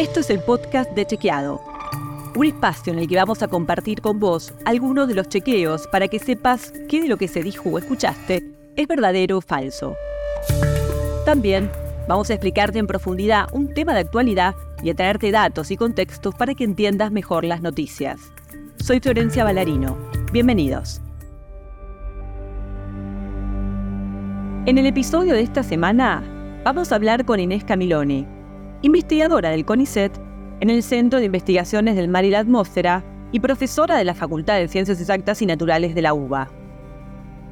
Esto es el podcast de Chequeado, un espacio en el que vamos a compartir con vos algunos de los chequeos para que sepas qué de lo que se dijo o escuchaste es verdadero o falso. También vamos a explicarte en profundidad un tema de actualidad y a traerte datos y contextos para que entiendas mejor las noticias. Soy Florencia Ballarino. Bienvenidos. En el episodio de esta semana vamos a hablar con Inés Camiloni, investigadora del CONICET en el Centro de Investigaciones del Mar y la Atmósfera y profesora de la Facultad de Ciencias Exactas y Naturales de la UBA.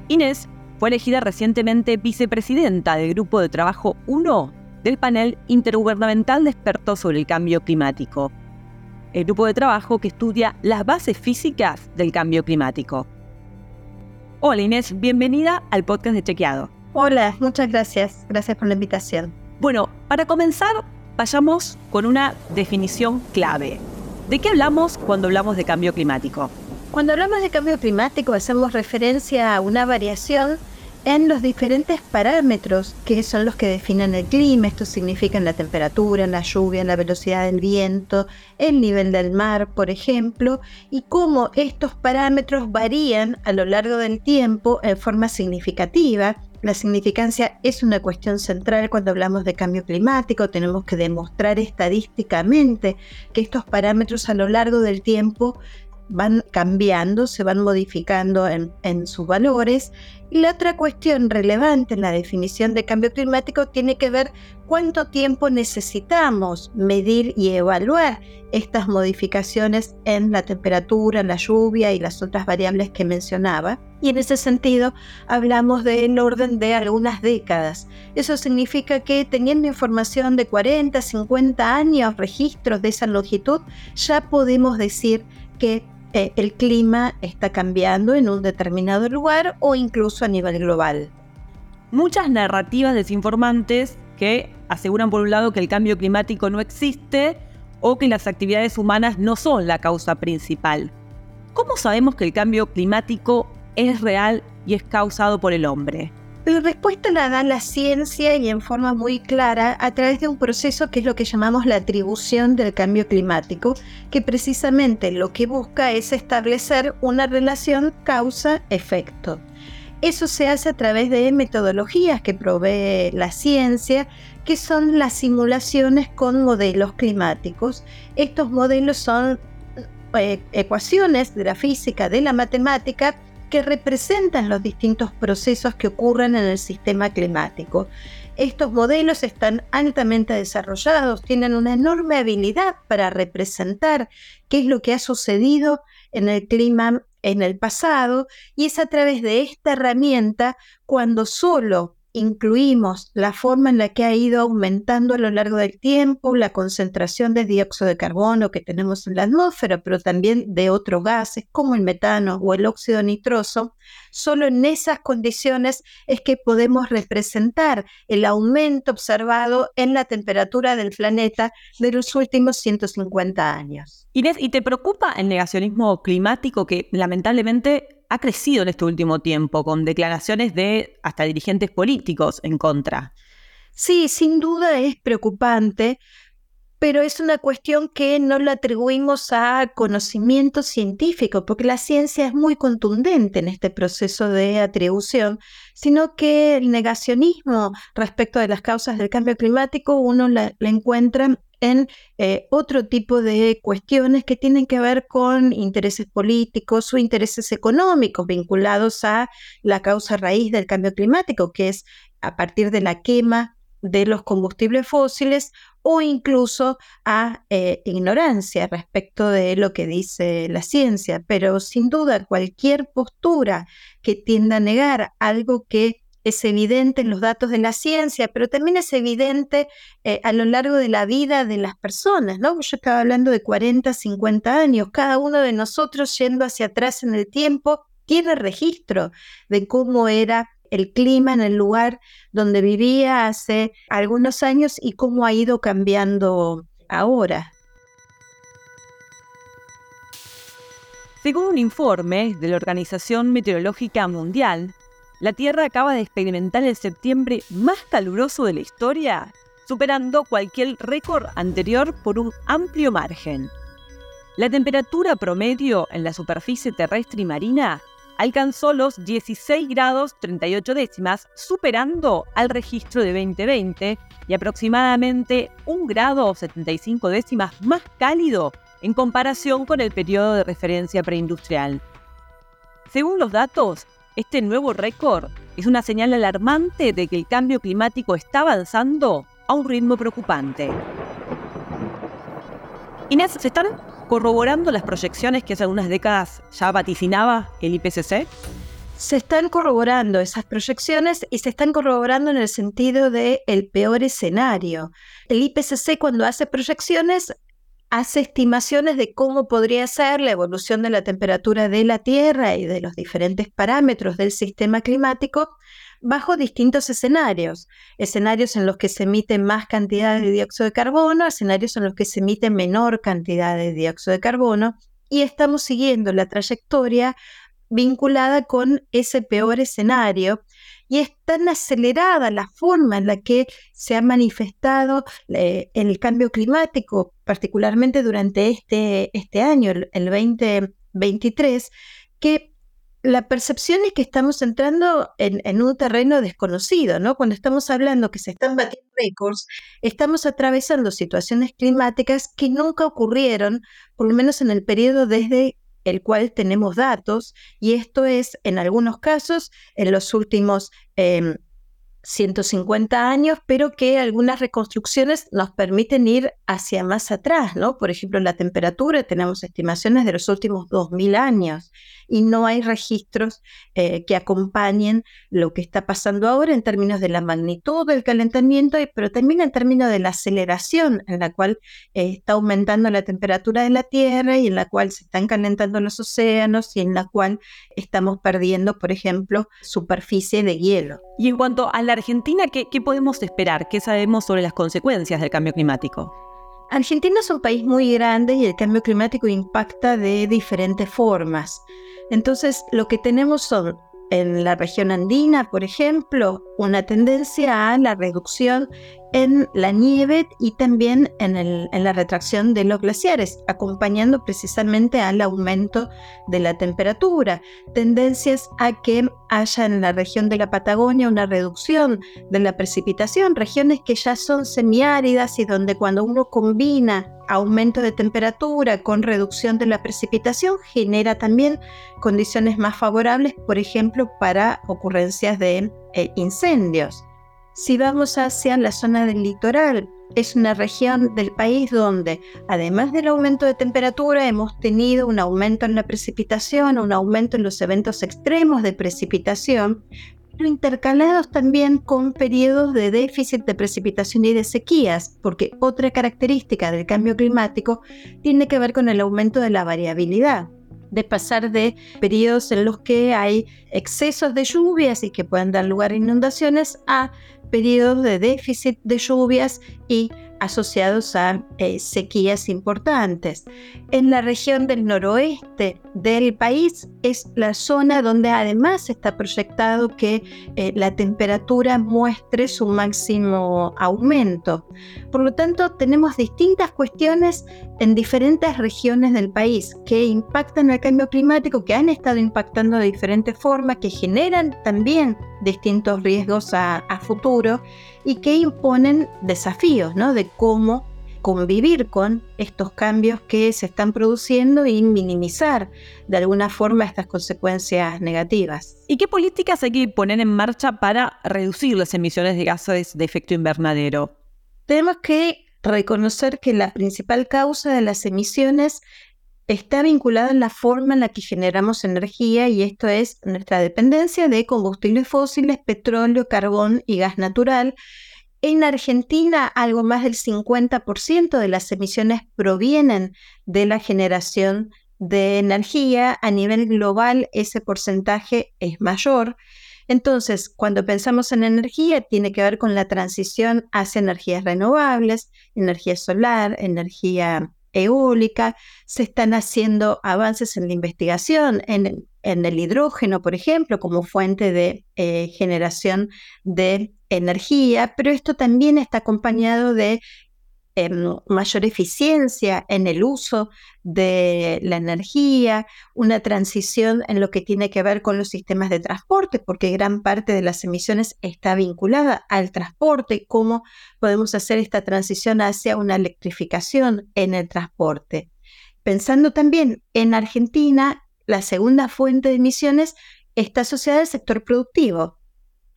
Inés fue elegida recientemente vicepresidenta del Grupo de Trabajo 1 del panel intergubernamental de expertos sobre el cambio climático, el grupo de trabajo que estudia las bases físicas del cambio climático. Hola Inés, bienvenida al podcast de Chequeado. Hola, muchas gracias. Gracias por la invitación. Bueno, para comenzar, vayamos con una definición clave. ¿De qué hablamos cuando hablamos de cambio climático? Cuando hablamos de cambio climático hacemos referencia a una variación en los diferentes parámetros que son los que definen el clima. Esto significa la temperatura, la lluvia, la velocidad del viento, el nivel del mar, por ejemplo, y cómo estos parámetros varían a lo largo del tiempo en forma significativa la significancia es una cuestión central cuando hablamos de cambio climático. Tenemos que demostrar estadísticamente que estos parámetros a lo largo del tiempo van cambiando, se van modificando en, sus valores. Y la otra cuestión relevante en la definición de cambio climático tiene que ver cuánto tiempo necesitamos medir y evaluar estas modificaciones en la temperatura, la lluvia y las otras variables que mencionaba. Y en ese sentido hablamos del orden de algunas décadas. Eso significa que teniendo información de 40, 50 años, registros de esa longitud, ya podemos decir que eh, el clima está cambiando en un determinado lugar o incluso a nivel global. Muchas narrativas desinformantes que aseguran por un lado que el cambio climático no existe o que las actividades humanas no son la causa principal. ¿Cómo sabemos que el cambio climático es real y es causado por el hombre? La respuesta la da la ciencia y en forma muy clara a través de un proceso que es lo que llamamos la atribución del cambio climático, que precisamente lo que busca es establecer una relación causa-efecto. Eso se hace a través de metodologías que provee la ciencia, que son las simulaciones con modelos climáticos. Estos modelos son eh, ecuaciones de la física, de la matemática, que representan los distintos procesos que ocurren en el sistema climático. Estos modelos están altamente desarrollados, tienen una enorme habilidad para representar qué es lo que ha sucedido en el clima en el pasado y es a través de esta herramienta cuando solo incluimos la forma en la que ha ido aumentando a lo largo del tiempo la concentración de dióxido de carbono que tenemos en la atmósfera, pero también de otros gases como el metano o el óxido nitroso, solo en esas condiciones es que podemos representar el aumento observado en la temperatura del planeta de los últimos 150 años. Inés, ¿y te preocupa el negacionismo climático que lamentablemente ha crecido en este último tiempo, con declaraciones de hasta dirigentes políticos en contra. Sí, sin duda es preocupante, pero es una cuestión que no la atribuimos a conocimiento científico, porque la ciencia es muy contundente en este proceso de atribución, sino que el negacionismo respecto de las causas del cambio climático uno la, la encuentra en eh, otro tipo de cuestiones que tienen que ver con intereses políticos o intereses económicos vinculados a la causa raíz del cambio climático, que es a partir de la quema de los combustibles fósiles o incluso a eh, ignorancia respecto de lo que dice la ciencia. Pero sin duda cualquier postura que tienda a negar algo que es evidente en los datos de la ciencia, pero también es evidente eh, a lo largo de la vida de las personas, ¿no? Yo estaba hablando de 40, 50 años, cada uno de nosotros yendo hacia atrás en el tiempo tiene registro de cómo era el clima en el lugar donde vivía hace algunos años y cómo ha ido cambiando ahora. Según un informe de la Organización Meteorológica Mundial, la Tierra acaba de experimentar el septiembre más caluroso de la historia superando cualquier récord anterior por un amplio margen. La temperatura promedio en la superficie terrestre y marina alcanzó los 16 grados 38 décimas, superando al registro de 2020 y aproximadamente 1 grado 75 décimas más cálido en comparación con el periodo de referencia preindustrial. Según los datos, este nuevo récord es una señal alarmante de que el cambio climático está avanzando a un ritmo preocupante. Inés, ¿se están corroborando las proyecciones que hace algunas décadas ya vaticinaba el IPCC? Se están corroborando esas proyecciones y se están corroborando en el sentido de el peor escenario. El IPCC cuando hace proyecciones hace estimaciones de cómo podría ser la evolución de la temperatura de la Tierra y de los diferentes parámetros del sistema climático bajo distintos escenarios. Escenarios en los que se emite más cantidad de dióxido de carbono, escenarios en los que se emite menor cantidad de dióxido de carbono, y estamos siguiendo la trayectoria vinculada con ese peor escenario y es tan acelerada la forma en la que se ha manifestado eh, el cambio climático, particularmente durante este, este año, el, 2023, que la percepción es que estamos entrando en, en, un terreno desconocido, ¿no? Cuando estamos hablando que se están batiendo récords, estamos atravesando situaciones climáticas que nunca ocurrieron, por lo menos en el periodo desde el cual tenemos datos y esto es en algunos casos en los últimos 150 em, años, pero que algunas reconstrucciones nos permiten ir hacia más atrás, ¿no? Por ejemplo, la temperatura, tenemos estimaciones de los últimos 2000 años y no hay registros eh, que acompañen lo que está pasando ahora en términos de la magnitud del calentamiento, pero también en términos de la aceleración en la cual eh, está aumentando la temperatura de la Tierra y en la cual se están calentando los océanos y en la cual estamos perdiendo, por ejemplo, superficie de hielo. Y en cuanto a la Argentina, ¿qué, podemos esperar? ¿Qué sabemos sobre las consecuencias del cambio climático? Argentina es un país muy grande y el cambio climático impacta de diferentes formas. Entonces, lo que tenemos son en la región andina, por ejemplo, una tendencia a la reducción en la nieve y también en, la retracción de los glaciares, acompañando precisamente al aumento de la temperatura. Tendencias a que haya en la región de la Patagonia una reducción de la precipitación, regiones que ya son semiáridas y donde cuando uno combina aumento de temperatura con reducción de la precipitación genera también condiciones más favorables, por ejemplo, para ocurrencias de eh, incendios. Si vamos hacia la zona del litoral, es una región del país donde, además del aumento de temperatura, hemos tenido un aumento en la precipitación, un aumento en los eventos extremos de precipitación, pero intercalados también con periodos de déficit de precipitación y de sequías, porque otra característica del cambio climático tiene que ver con el aumento de la variabilidad de pasar de periodos en los que hay excesos de lluvias y que pueden dar lugar a inundaciones a periodos de déficit de lluvias y asociados a eh, sequías importantes. En la región del noroeste del país es la zona donde además está proyectado que eh, la temperatura muestre su máximo aumento. Por lo tanto, tenemos distintas cuestiones en diferentes regiones del país que impactan el cambio climático, que han estado impactando de diferentes formas, que generan también distintos riesgos a, a futuro y que imponen desafíos ¿no? de cómo convivir con estos cambios que se están produciendo y minimizar de alguna forma estas consecuencias negativas. ¿Y qué políticas hay que poner en marcha para reducir las emisiones de gases de efecto invernadero? Tenemos que reconocer que la principal causa de las emisiones está vinculada en la forma en la que generamos energía y esto es nuestra dependencia de combustibles fósiles, petróleo, carbón y gas natural. En Argentina, algo más del 50% de las emisiones provienen de la generación de energía. A nivel global, ese porcentaje es mayor. Entonces, cuando pensamos en energía, tiene que ver con la transición hacia energías renovables, energía solar, energía eólica, se están haciendo avances en la investigación en, el hidrógeno, por ejemplo, como fuente de eh, generación de energía, pero esto también está acompañado de mayor eficiencia en el uso de la energía, una transición en lo que tiene que ver con los sistemas de transporte, porque gran parte de las emisiones está vinculada al transporte, cómo podemos hacer esta transición hacia una electrificación en el transporte. Pensando también en Argentina, la segunda fuente de emisiones está asociada al sector productivo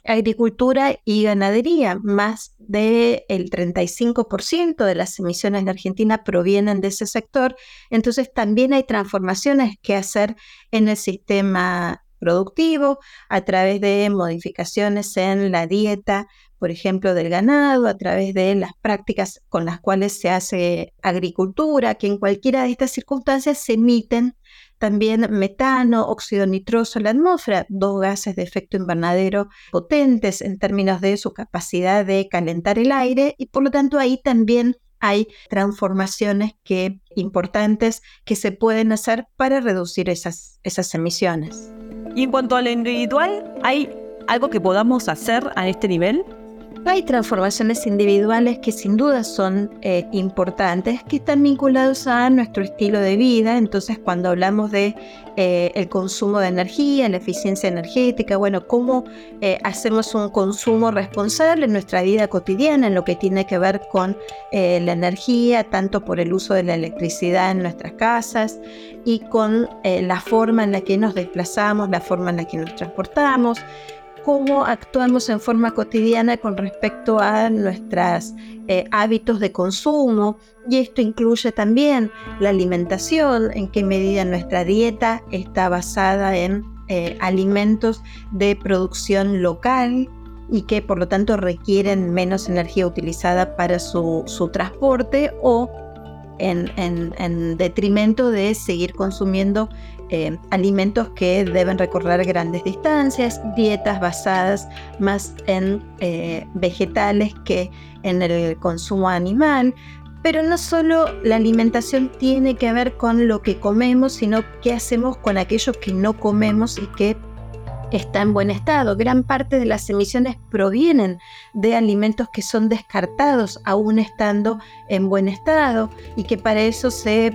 agricultura y ganadería. Más del 35% de las emisiones de Argentina provienen de ese sector. Entonces también hay transformaciones que hacer en el sistema productivo a través de modificaciones en la dieta, por ejemplo, del ganado, a través de las prácticas con las cuales se hace agricultura, que en cualquiera de estas circunstancias se emiten también metano, óxido nitroso en la atmósfera, dos gases de efecto invernadero potentes en términos de su capacidad de calentar el aire y por lo tanto ahí también hay transformaciones que, importantes que se pueden hacer para reducir esas, esas emisiones. Y en cuanto a lo individual, ¿hay algo que podamos hacer a este nivel? Hay transformaciones individuales que sin duda son eh, importantes, que están vinculados a nuestro estilo de vida. Entonces, cuando hablamos de eh, el consumo de energía, la eficiencia energética, bueno, cómo eh, hacemos un consumo responsable en nuestra vida cotidiana, en lo que tiene que ver con la energía, tanto por el uso de la electricidad en nuestras casas y con la forma en la que nos desplazamos, la forma en la que nos transportamos cómo actuamos en forma cotidiana con respecto a nuestros eh, hábitos de consumo. Y esto incluye también la alimentación, en qué medida nuestra dieta está basada en eh, alimentos de producción local y que por lo tanto requieren menos energía utilizada para su, transporte o en, detrimento de seguir consumiendo eh, alimentos que deben recorrer grandes distancias, dietas basadas más en eh, vegetales que en el consumo animal. Pero no solo la alimentación tiene que ver con lo que comemos, sino qué hacemos con aquello que no comemos y que está en buen estado. Gran parte de las emisiones provienen de alimentos que son descartados aún estando en buen estado y que para eso se,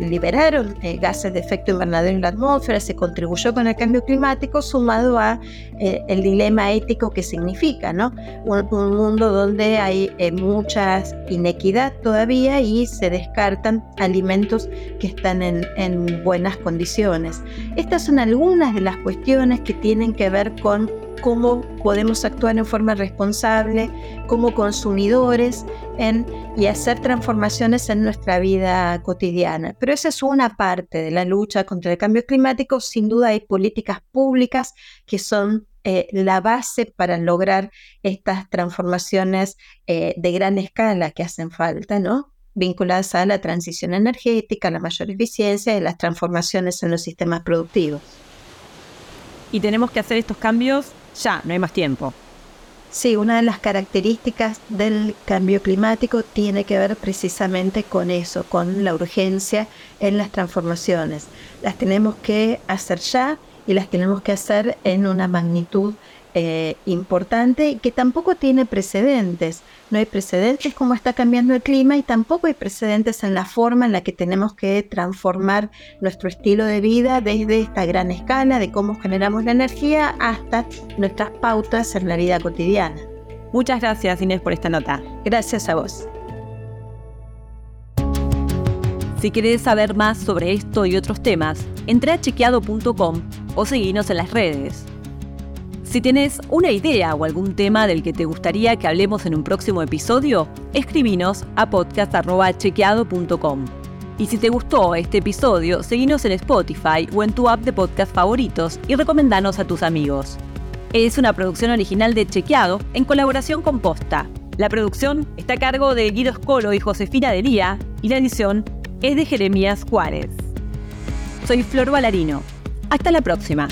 liberaron eh, gases de efecto invernadero en la atmósfera, se contribuyó con el cambio climático sumado a eh, el dilema ético que significa, ¿no? Un, mundo donde hay eh, mucha inequidad todavía y se descartan alimentos que están en, en buenas condiciones. Estas son algunas de las cuestiones que tienen que ver con cómo podemos actuar en forma responsable como consumidores en, y hacer transformaciones en nuestra vida cotidiana. Pero esa es una parte de la lucha contra el cambio climático. Sin duda hay políticas públicas que son eh, la base para lograr estas transformaciones eh, de gran escala que hacen falta, ¿no? vinculadas a la transición energética, la mayor eficiencia y las transformaciones en los sistemas productivos. Y tenemos que hacer estos cambios ya, no hay más tiempo. Sí, una de las características del cambio climático tiene que ver precisamente con eso, con la urgencia en las transformaciones. Las tenemos que hacer ya y las tenemos que hacer en una magnitud eh, importante que tampoco tiene precedentes. No hay precedentes como está cambiando el clima y tampoco hay precedentes en la forma en la que tenemos que transformar nuestro estilo de vida desde esta gran escala de cómo generamos la energía hasta nuestras pautas en la vida cotidiana. Muchas gracias Inés por esta nota. Gracias a vos. Si querés saber más sobre esto y otros temas, entra a chequeado.com o seguinos en las redes. Si tienes una idea o algún tema del que te gustaría que hablemos en un próximo episodio, escribinos a podcast.chequeado.com. Y si te gustó este episodio, seguinos en Spotify o en tu app de podcast favoritos y recomendanos a tus amigos. Es una producción original de Chequeado en colaboración con Posta. La producción está a cargo de Guido Scolo y Josefina Delía y la edición es de Jeremías Juárez. Soy Flor Valarino. Hasta la próxima.